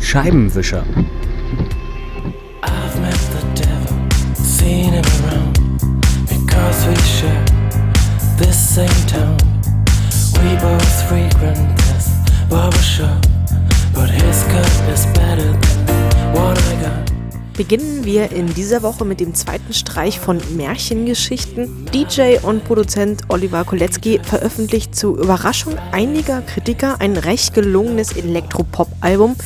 Scheibenwischer. Beginnen wir in dieser Woche mit dem zweiten Streich von Märchengeschichten. DJ und Produzent Oliver Kolecki veröffentlicht zu Überraschung einiger Kritiker ein recht gelungenes Elektropop-Album,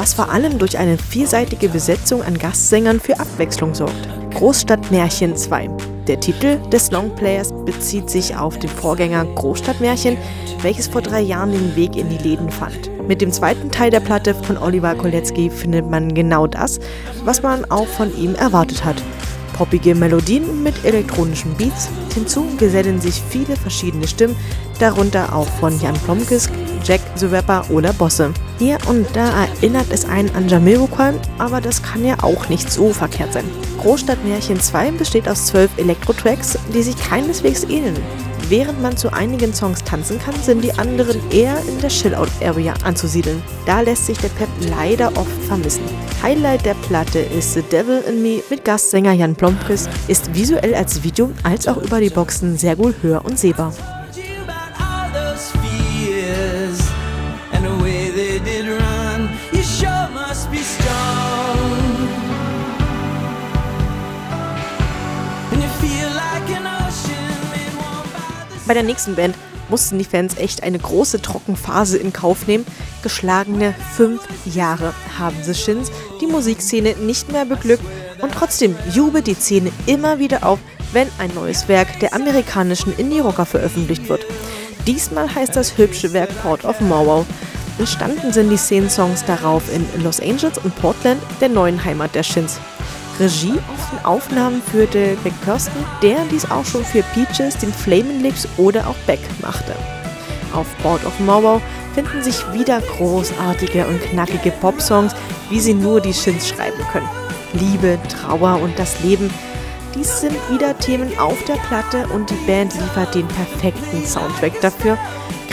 was vor allem durch eine vielseitige Besetzung an Gastsängern für Abwechslung sorgt. Großstadtmärchen 2. Der Titel des Longplayers bezieht sich auf den Vorgänger Großstadtmärchen, welches vor drei Jahren den Weg in die Läden fand. Mit dem zweiten Teil der Platte von Oliver Kolecki findet man genau das, was man auch von ihm erwartet hat. Poppige Melodien mit elektronischen Beats. Hinzu gesellen sich viele verschiedene Stimmen, darunter auch von Jan Plomkes, Jack the Rapper oder Bosse. Hier und da erinnert es einen an Jamiroquai, aber das kann ja auch nicht so verkehrt sein. Großstadtmärchen 2 besteht aus zwölf Elektro-Tracks, die sich keineswegs ähneln. Während man zu einigen Songs tanzen kann, sind die anderen eher in der Chill-Out-Area anzusiedeln. Da lässt sich der Pep leider oft vermissen. Highlight der Platte ist The Devil in Me mit Gastsänger Jan Plompris, ist visuell als Video als auch über die Boxen sehr gut hör- und sehbar. Bei der nächsten Band mussten die Fans echt eine große Trockenphase in Kauf nehmen. Geschlagene fünf Jahre haben The Shins die Musikszene nicht mehr beglückt und trotzdem jubelt die Szene immer wieder auf, wenn ein neues Werk der amerikanischen Indie-Rocker veröffentlicht wird. Diesmal heißt das hübsche Werk Port of Morrow. Entstanden sind die Szenensongs darauf in Los Angeles und Portland, der neuen Heimat der Shins. Regie auf den Aufnahmen führte Kirsten, der dies auch schon für Peaches, den Flamin' Lips oder auch Beck machte. Auf Board of Mauer finden sich wieder großartige und knackige Popsongs, wie sie nur die Shins schreiben können. Liebe, Trauer und das Leben, dies sind wieder Themen auf der Platte und die Band liefert den perfekten Soundtrack dafür.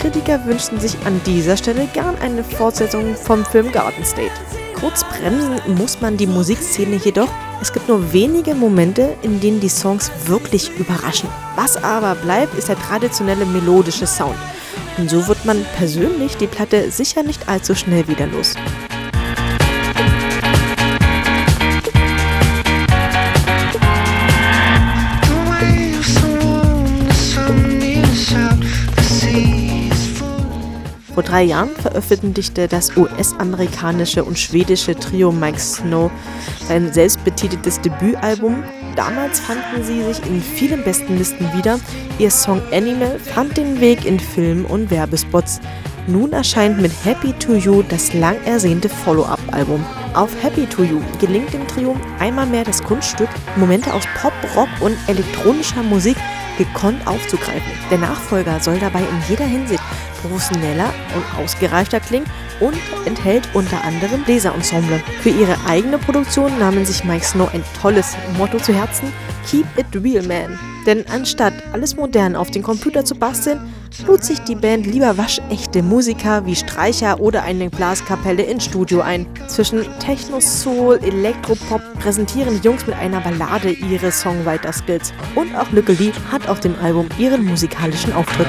Kritiker wünschten sich an dieser Stelle gern eine Fortsetzung vom Film Garden State. Kurz bremsen muss man die Musikszene jedoch. Es gibt nur wenige Momente, in denen die Songs wirklich überraschen. Was aber bleibt, ist der traditionelle melodische Sound. Und so wird man persönlich die Platte sicher nicht allzu schnell wieder los. Vor drei Jahren veröffentlichte das US-amerikanische und schwedische Trio Mike Snow sein selbstbetiteltes Debütalbum. Damals fanden sie sich in vielen besten Listen wieder. Ihr Song Animal fand den Weg in Filmen und Werbespots. Nun erscheint mit Happy to You das lang ersehnte Follow-up-Album. Auf Happy to You gelingt dem Trio einmal mehr das Kunststück, Momente aus Pop, Rock und elektronischer Musik gekonnt aufzugreifen. Der Nachfolger soll dabei in jeder Hinsicht professioneller und ausgereifter klingen und enthält unter anderem Bläserensemble. Für ihre eigene Produktion nahmen sich Mike Snow ein tolles Motto zu Herzen: Keep it real, man. Denn anstatt alles modern auf den Computer zu basteln, lud sich die Band lieber waschechte Musiker wie Streicher oder eine Blaskapelle ins Studio ein. Zwischen Techno, Soul, Elektropop präsentieren die Jungs mit einer Ballade ihre Songwriter-Skills. Und auch Lücke Lee hat auf dem Album ihren musikalischen Auftritt.